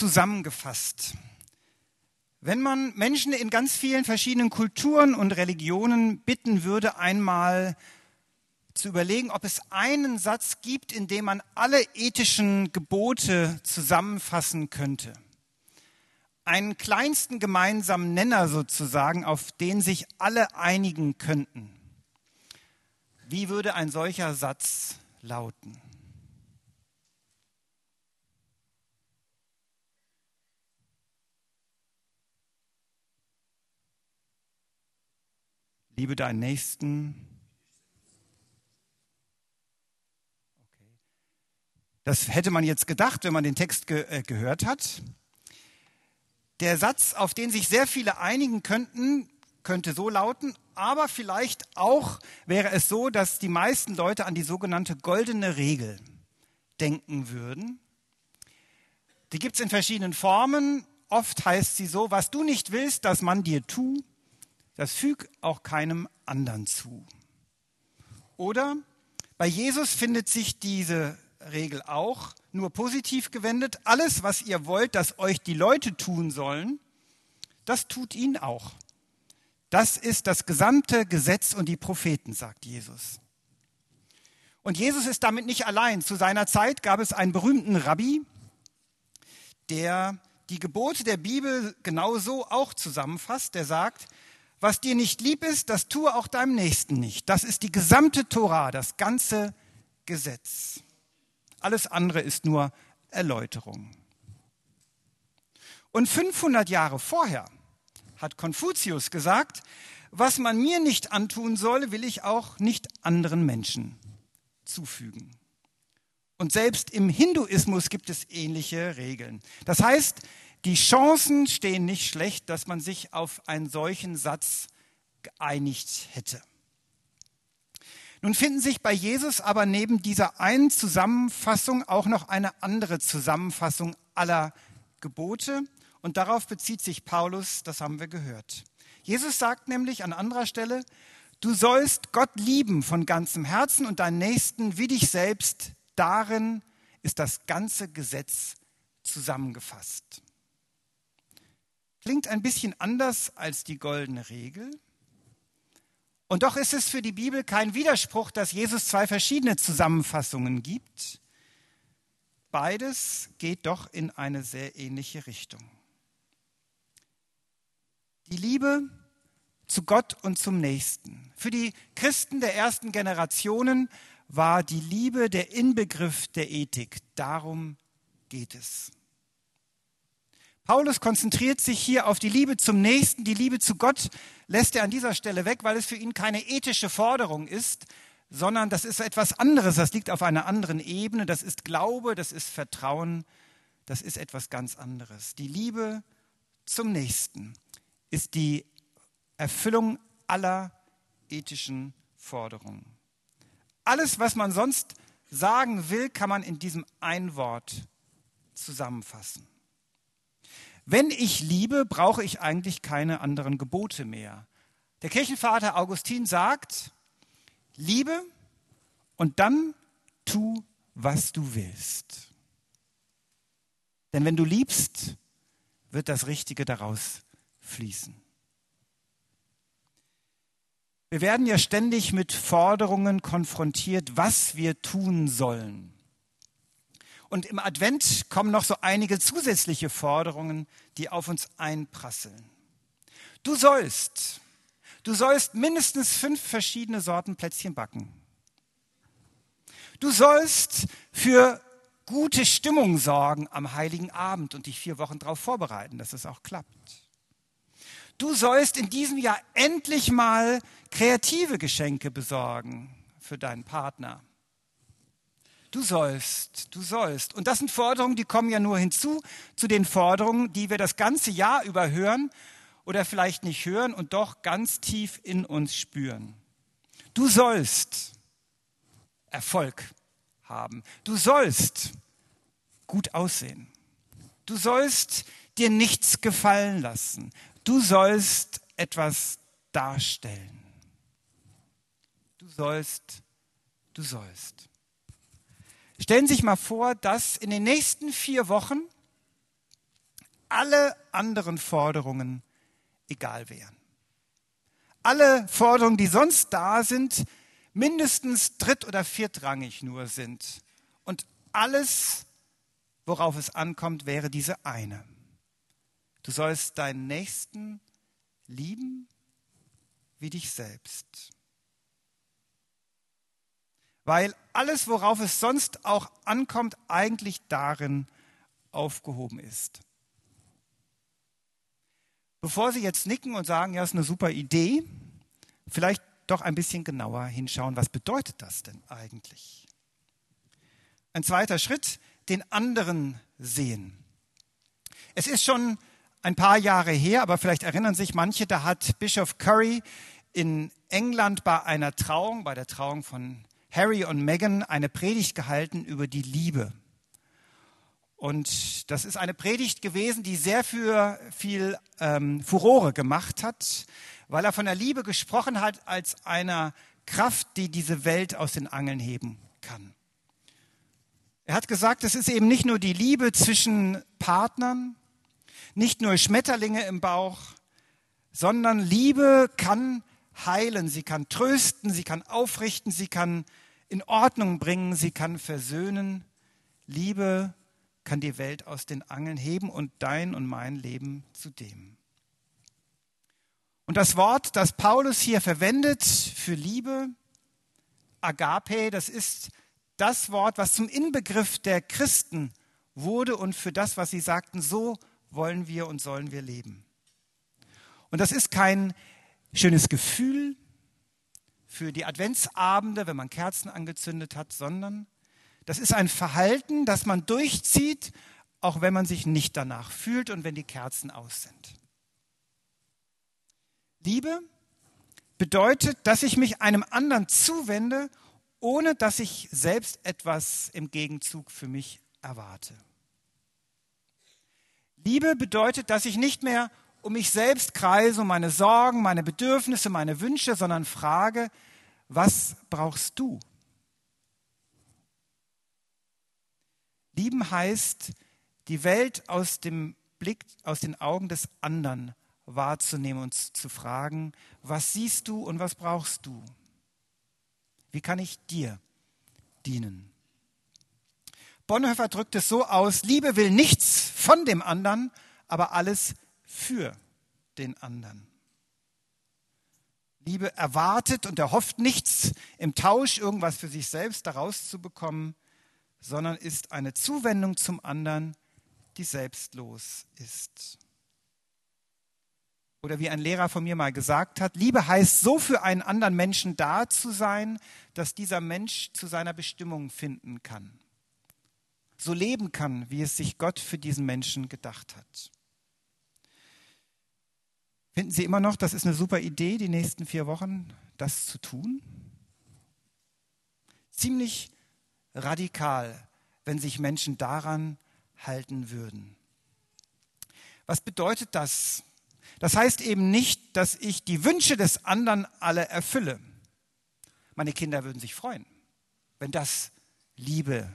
zusammengefasst. Wenn man Menschen in ganz vielen verschiedenen Kulturen und Religionen bitten würde, einmal zu überlegen, ob es einen Satz gibt, in dem man alle ethischen Gebote zusammenfassen könnte. Einen kleinsten gemeinsamen Nenner sozusagen, auf den sich alle einigen könnten. Wie würde ein solcher Satz lauten? Liebe deinen Nächsten Das hätte man jetzt gedacht, wenn man den Text ge äh, gehört hat. Der Satz, auf den sich sehr viele einigen könnten, könnte so lauten, aber vielleicht auch wäre es so, dass die meisten Leute an die sogenannte goldene Regel denken würden. Die gibt es in verschiedenen Formen. Oft heißt sie so, was du nicht willst, dass man dir tu, das füg auch keinem anderen zu. Oder bei Jesus findet sich diese Regel auch, nur positiv gewendet. Alles, was ihr wollt, dass euch die Leute tun sollen, das tut ihnen auch. Das ist das gesamte Gesetz und die Propheten, sagt Jesus. Und Jesus ist damit nicht allein. Zu seiner Zeit gab es einen berühmten Rabbi, der die Gebote der Bibel genauso auch zusammenfasst. Der sagt, was dir nicht lieb ist, das tue auch deinem Nächsten nicht. Das ist die gesamte Tora, das ganze Gesetz. Alles andere ist nur Erläuterung. Und 500 Jahre vorher hat Konfuzius gesagt, was man mir nicht antun soll, will ich auch nicht anderen Menschen zufügen. Und selbst im Hinduismus gibt es ähnliche Regeln. Das heißt, die Chancen stehen nicht schlecht, dass man sich auf einen solchen Satz geeinigt hätte. Nun finden sich bei Jesus aber neben dieser einen Zusammenfassung auch noch eine andere Zusammenfassung aller Gebote. Und darauf bezieht sich Paulus, das haben wir gehört. Jesus sagt nämlich an anderer Stelle, du sollst Gott lieben von ganzem Herzen und deinen Nächsten wie dich selbst. Darin ist das ganze Gesetz zusammengefasst. Klingt ein bisschen anders als die goldene Regel. Und doch ist es für die Bibel kein Widerspruch, dass Jesus zwei verschiedene Zusammenfassungen gibt. Beides geht doch in eine sehr ähnliche Richtung. Die Liebe zu Gott und zum Nächsten. Für die Christen der ersten Generationen war die Liebe der Inbegriff der Ethik. Darum geht es. Paulus konzentriert sich hier auf die Liebe zum Nächsten, die Liebe zu Gott lässt er an dieser Stelle weg, weil es für ihn keine ethische Forderung ist, sondern das ist etwas anderes, das liegt auf einer anderen Ebene, das ist Glaube, das ist Vertrauen, das ist etwas ganz anderes. Die Liebe zum Nächsten ist die Erfüllung aller ethischen Forderungen. Alles, was man sonst sagen will, kann man in diesem ein Wort zusammenfassen. Wenn ich liebe, brauche ich eigentlich keine anderen Gebote mehr. Der Kirchenvater Augustin sagt, liebe und dann tu, was du willst. Denn wenn du liebst, wird das Richtige daraus fließen. Wir werden ja ständig mit Forderungen konfrontiert, was wir tun sollen. Und im Advent kommen noch so einige zusätzliche Forderungen, die auf uns einprasseln. Du sollst, du sollst mindestens fünf verschiedene Sorten Plätzchen backen. Du sollst für gute Stimmung sorgen am heiligen Abend und dich vier Wochen darauf vorbereiten, dass es auch klappt. Du sollst in diesem Jahr endlich mal kreative Geschenke besorgen für deinen Partner. Du sollst, du sollst. Und das sind Forderungen, die kommen ja nur hinzu zu den Forderungen, die wir das ganze Jahr über hören oder vielleicht nicht hören und doch ganz tief in uns spüren. Du sollst Erfolg haben. Du sollst gut aussehen. Du sollst dir nichts gefallen lassen. Du sollst etwas darstellen. Du sollst, du sollst. Stellen Sie sich mal vor, dass in den nächsten vier Wochen alle anderen Forderungen egal wären. Alle Forderungen, die sonst da sind, mindestens dritt- oder viertrangig nur sind. Und alles, worauf es ankommt, wäre diese eine. Du sollst deinen Nächsten lieben wie dich selbst. Weil alles, worauf es sonst auch ankommt, eigentlich darin aufgehoben ist. Bevor Sie jetzt nicken und sagen, ja, ist eine super Idee, vielleicht doch ein bisschen genauer hinschauen, was bedeutet das denn eigentlich? Ein zweiter Schritt, den anderen sehen. Es ist schon ein paar Jahre her, aber vielleicht erinnern sich manche, da hat Bischof Curry in England bei einer Trauung, bei der Trauung von Harry und Meghan, eine Predigt gehalten über die Liebe. Und das ist eine Predigt gewesen, die sehr für viel ähm, Furore gemacht hat, weil er von der Liebe gesprochen hat als einer Kraft, die diese Welt aus den Angeln heben kann. Er hat gesagt, es ist eben nicht nur die Liebe zwischen Partnern, nicht nur Schmetterlinge im Bauch, sondern Liebe kann heilen, sie kann trösten, sie kann aufrichten, sie kann in Ordnung bringen, sie kann versöhnen. Liebe kann die Welt aus den Angeln heben und dein und mein Leben zudem. Und das Wort, das Paulus hier verwendet für Liebe, Agape, das ist das Wort, was zum Inbegriff der Christen wurde und für das, was sie sagten, so wollen wir und sollen wir leben. Und das ist kein schönes Gefühl für die Adventsabende, wenn man Kerzen angezündet hat, sondern das ist ein Verhalten, das man durchzieht, auch wenn man sich nicht danach fühlt und wenn die Kerzen aus sind. Liebe bedeutet, dass ich mich einem anderen zuwende, ohne dass ich selbst etwas im Gegenzug für mich erwarte. Liebe bedeutet, dass ich nicht mehr um mich selbst kreise, um meine Sorgen, meine Bedürfnisse, meine Wünsche, sondern frage, was brauchst du? Lieben heißt, die Welt aus dem Blick, aus den Augen des anderen wahrzunehmen und zu fragen, was siehst du und was brauchst du? Wie kann ich dir dienen? Bonhoeffer drückt es so aus, Liebe will nichts von dem anderen, aber alles für den anderen. Liebe erwartet und erhofft nichts im Tausch, irgendwas für sich selbst daraus zu bekommen, sondern ist eine Zuwendung zum anderen, die selbstlos ist. Oder wie ein Lehrer von mir mal gesagt hat, Liebe heißt so für einen anderen Menschen da zu sein, dass dieser Mensch zu seiner Bestimmung finden kann so leben kann, wie es sich Gott für diesen Menschen gedacht hat. Finden Sie immer noch, das ist eine super Idee, die nächsten vier Wochen das zu tun? Ziemlich radikal, wenn sich Menschen daran halten würden. Was bedeutet das? Das heißt eben nicht, dass ich die Wünsche des anderen alle erfülle. Meine Kinder würden sich freuen, wenn das Liebe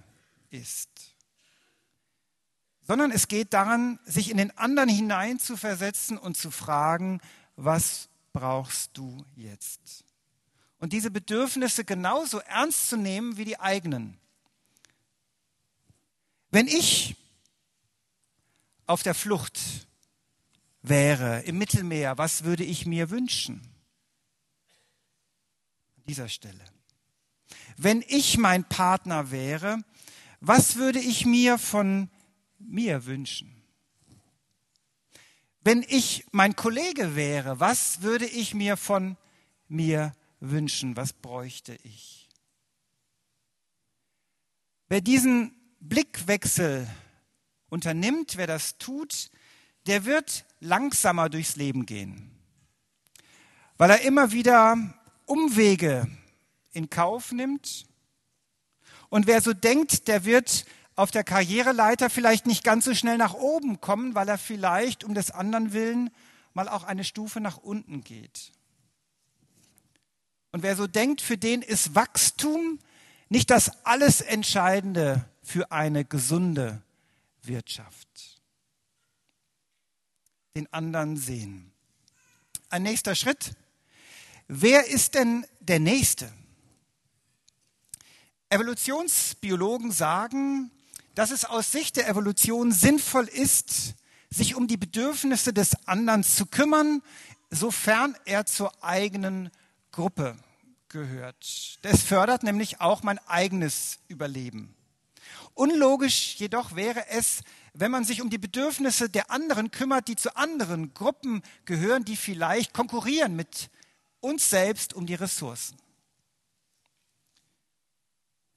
ist sondern es geht daran, sich in den anderen hineinzuversetzen und zu fragen, was brauchst du jetzt? Und diese Bedürfnisse genauso ernst zu nehmen wie die eigenen. Wenn ich auf der Flucht wäre im Mittelmeer, was würde ich mir wünschen? An dieser Stelle. Wenn ich mein Partner wäre, was würde ich mir von mir wünschen? Wenn ich mein Kollege wäre, was würde ich mir von mir wünschen? Was bräuchte ich? Wer diesen Blickwechsel unternimmt, wer das tut, der wird langsamer durchs Leben gehen, weil er immer wieder Umwege in Kauf nimmt. Und wer so denkt, der wird auf der Karriereleiter vielleicht nicht ganz so schnell nach oben kommen, weil er vielleicht um des anderen willen mal auch eine Stufe nach unten geht. Und wer so denkt, für den ist Wachstum nicht das alles Entscheidende für eine gesunde Wirtschaft. den anderen sehen. Ein nächster Schritt. Wer ist denn der Nächste? Evolutionsbiologen sagen, dass es aus Sicht der Evolution sinnvoll ist, sich um die Bedürfnisse des anderen zu kümmern, sofern er zur eigenen Gruppe gehört. Das fördert nämlich auch mein eigenes Überleben. Unlogisch jedoch wäre es, wenn man sich um die Bedürfnisse der anderen kümmert, die zu anderen Gruppen gehören, die vielleicht konkurrieren mit uns selbst um die Ressourcen.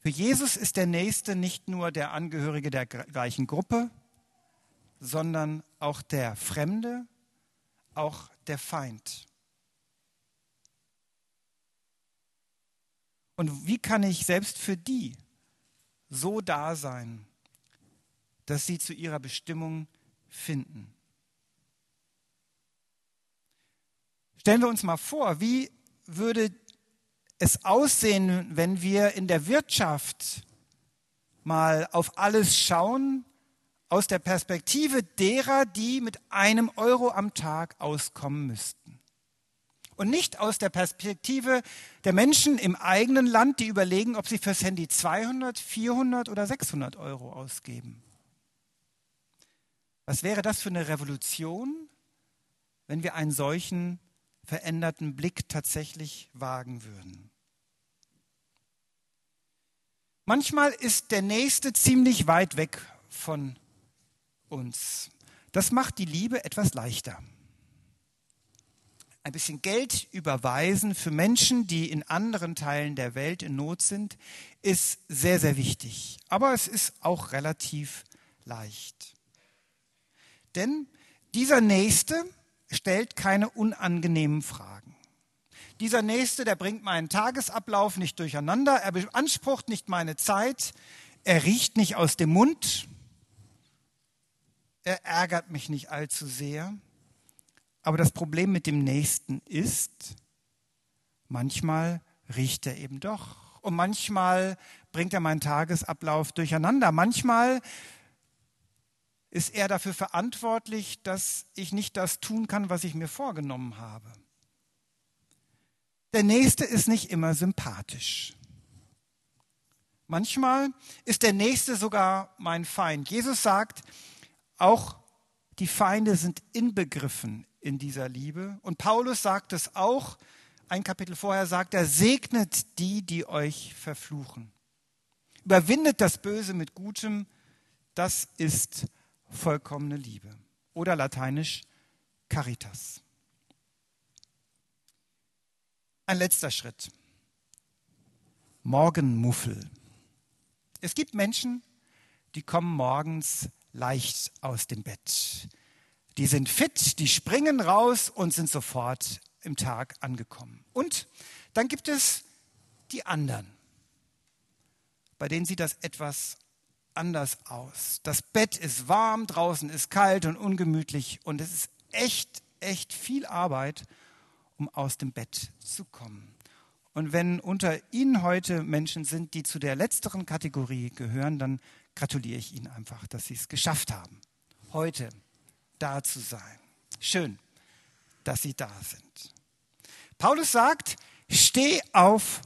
Für Jesus ist der Nächste nicht nur der Angehörige der gleichen Gruppe, sondern auch der Fremde, auch der Feind. Und wie kann ich selbst für die so da sein, dass sie zu ihrer Bestimmung finden? Stellen wir uns mal vor, wie würde es aussehen, wenn wir in der Wirtschaft mal auf alles schauen aus der Perspektive derer, die mit einem Euro am Tag auskommen müssten. Und nicht aus der Perspektive der Menschen im eigenen Land, die überlegen, ob sie fürs Handy 200, 400 oder 600 Euro ausgeben. Was wäre das für eine Revolution, wenn wir einen solchen veränderten Blick tatsächlich wagen würden? Manchmal ist der Nächste ziemlich weit weg von uns. Das macht die Liebe etwas leichter. Ein bisschen Geld überweisen für Menschen, die in anderen Teilen der Welt in Not sind, ist sehr, sehr wichtig. Aber es ist auch relativ leicht. Denn dieser Nächste stellt keine unangenehmen Fragen. Dieser Nächste, der bringt meinen Tagesablauf nicht durcheinander, er beansprucht nicht meine Zeit, er riecht nicht aus dem Mund, er ärgert mich nicht allzu sehr. Aber das Problem mit dem Nächsten ist, manchmal riecht er eben doch. Und manchmal bringt er meinen Tagesablauf durcheinander. Manchmal ist er dafür verantwortlich, dass ich nicht das tun kann, was ich mir vorgenommen habe. Der Nächste ist nicht immer sympathisch. Manchmal ist der Nächste sogar mein Feind. Jesus sagt, auch die Feinde sind inbegriffen in dieser Liebe. Und Paulus sagt es auch, ein Kapitel vorher sagt er, segnet die, die euch verfluchen. Überwindet das Böse mit Gutem, das ist vollkommene Liebe. Oder lateinisch Caritas. Ein letzter Schritt. Morgenmuffel. Es gibt Menschen, die kommen morgens leicht aus dem Bett. Die sind fit, die springen raus und sind sofort im Tag angekommen. Und dann gibt es die anderen, bei denen sieht das etwas anders aus. Das Bett ist warm, draußen ist kalt und ungemütlich und es ist echt, echt viel Arbeit, um aus dem Bett zu kommen. Und wenn unter Ihnen heute Menschen sind, die zu der letzteren Kategorie gehören, dann gratuliere ich Ihnen einfach, dass Sie es geschafft haben, heute da zu sein. Schön, dass Sie da sind. Paulus sagt, steh auf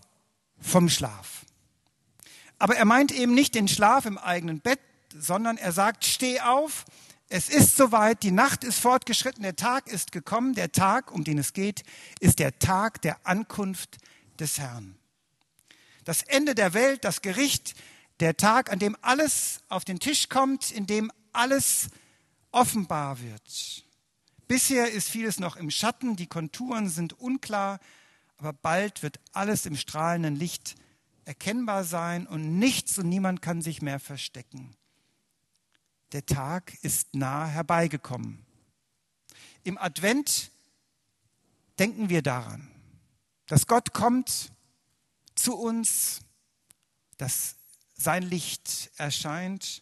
vom Schlaf. Aber er meint eben nicht den Schlaf im eigenen Bett, sondern er sagt, steh auf, es ist soweit, die Nacht ist fortgeschritten, der Tag ist gekommen, der Tag, um den es geht, ist der Tag der Ankunft des Herrn. Das Ende der Welt, das Gericht, der Tag, an dem alles auf den Tisch kommt, in dem alles offenbar wird. Bisher ist vieles noch im Schatten, die Konturen sind unklar, aber bald wird alles im strahlenden Licht erkennbar sein und nichts und niemand kann sich mehr verstecken. Der Tag ist nah herbeigekommen. Im Advent denken wir daran, dass Gott kommt zu uns, dass sein Licht erscheint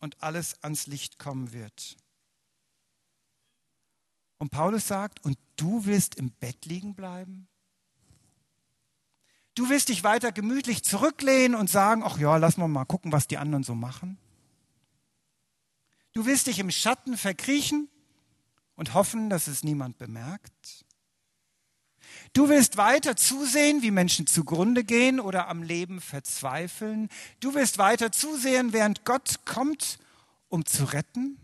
und alles ans Licht kommen wird. Und Paulus sagt, und du willst im Bett liegen bleiben? Du willst dich weiter gemütlich zurücklehnen und sagen, ach ja, lass mal mal gucken, was die anderen so machen. Du willst dich im Schatten verkriechen und hoffen, dass es niemand bemerkt. Du willst weiter zusehen, wie Menschen zugrunde gehen oder am Leben verzweifeln. Du willst weiter zusehen, während Gott kommt, um zu retten.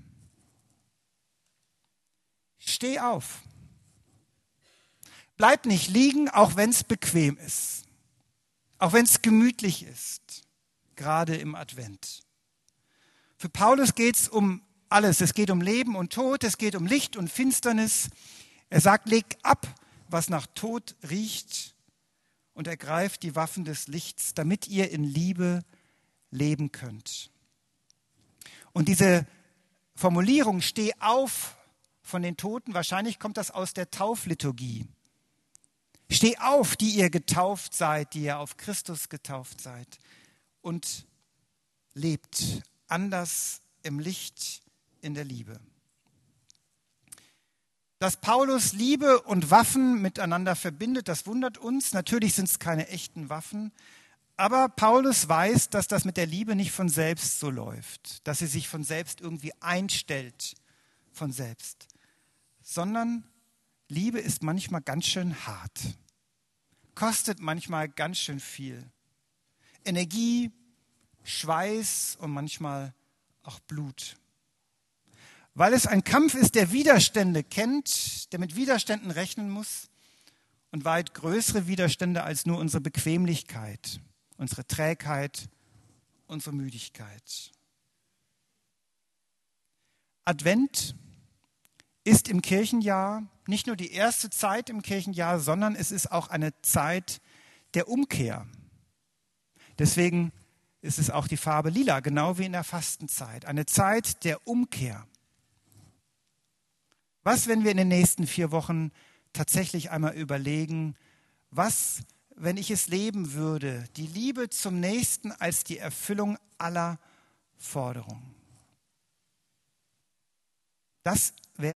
Steh auf. Bleib nicht liegen, auch wenn es bequem ist, auch wenn es gemütlich ist, gerade im Advent. Für Paulus geht es um alles. Es geht um Leben und Tod, es geht um Licht und Finsternis. Er sagt, leg ab, was nach Tod riecht und ergreift die Waffen des Lichts, damit ihr in Liebe leben könnt. Und diese Formulierung, steh auf von den Toten, wahrscheinlich kommt das aus der Taufliturgie. Steh auf, die ihr getauft seid, die ihr auf Christus getauft seid und lebt anders im Licht in der Liebe. Dass Paulus Liebe und Waffen miteinander verbindet, das wundert uns. Natürlich sind es keine echten Waffen, aber Paulus weiß, dass das mit der Liebe nicht von selbst so läuft, dass sie sich von selbst irgendwie einstellt, von selbst, sondern Liebe ist manchmal ganz schön hart, kostet manchmal ganz schön viel. Energie, Schweiß und manchmal auch Blut. Weil es ein Kampf ist, der Widerstände kennt, der mit Widerständen rechnen muss und weit größere Widerstände als nur unsere Bequemlichkeit, unsere Trägheit, unsere Müdigkeit. Advent ist im Kirchenjahr nicht nur die erste Zeit im Kirchenjahr, sondern es ist auch eine Zeit der Umkehr. Deswegen ist es auch die Farbe lila, genau wie in der Fastenzeit. Eine Zeit der Umkehr. Was, wenn wir in den nächsten vier Wochen tatsächlich einmal überlegen, was, wenn ich es leben würde, die Liebe zum Nächsten als die Erfüllung aller Forderungen? Das wäre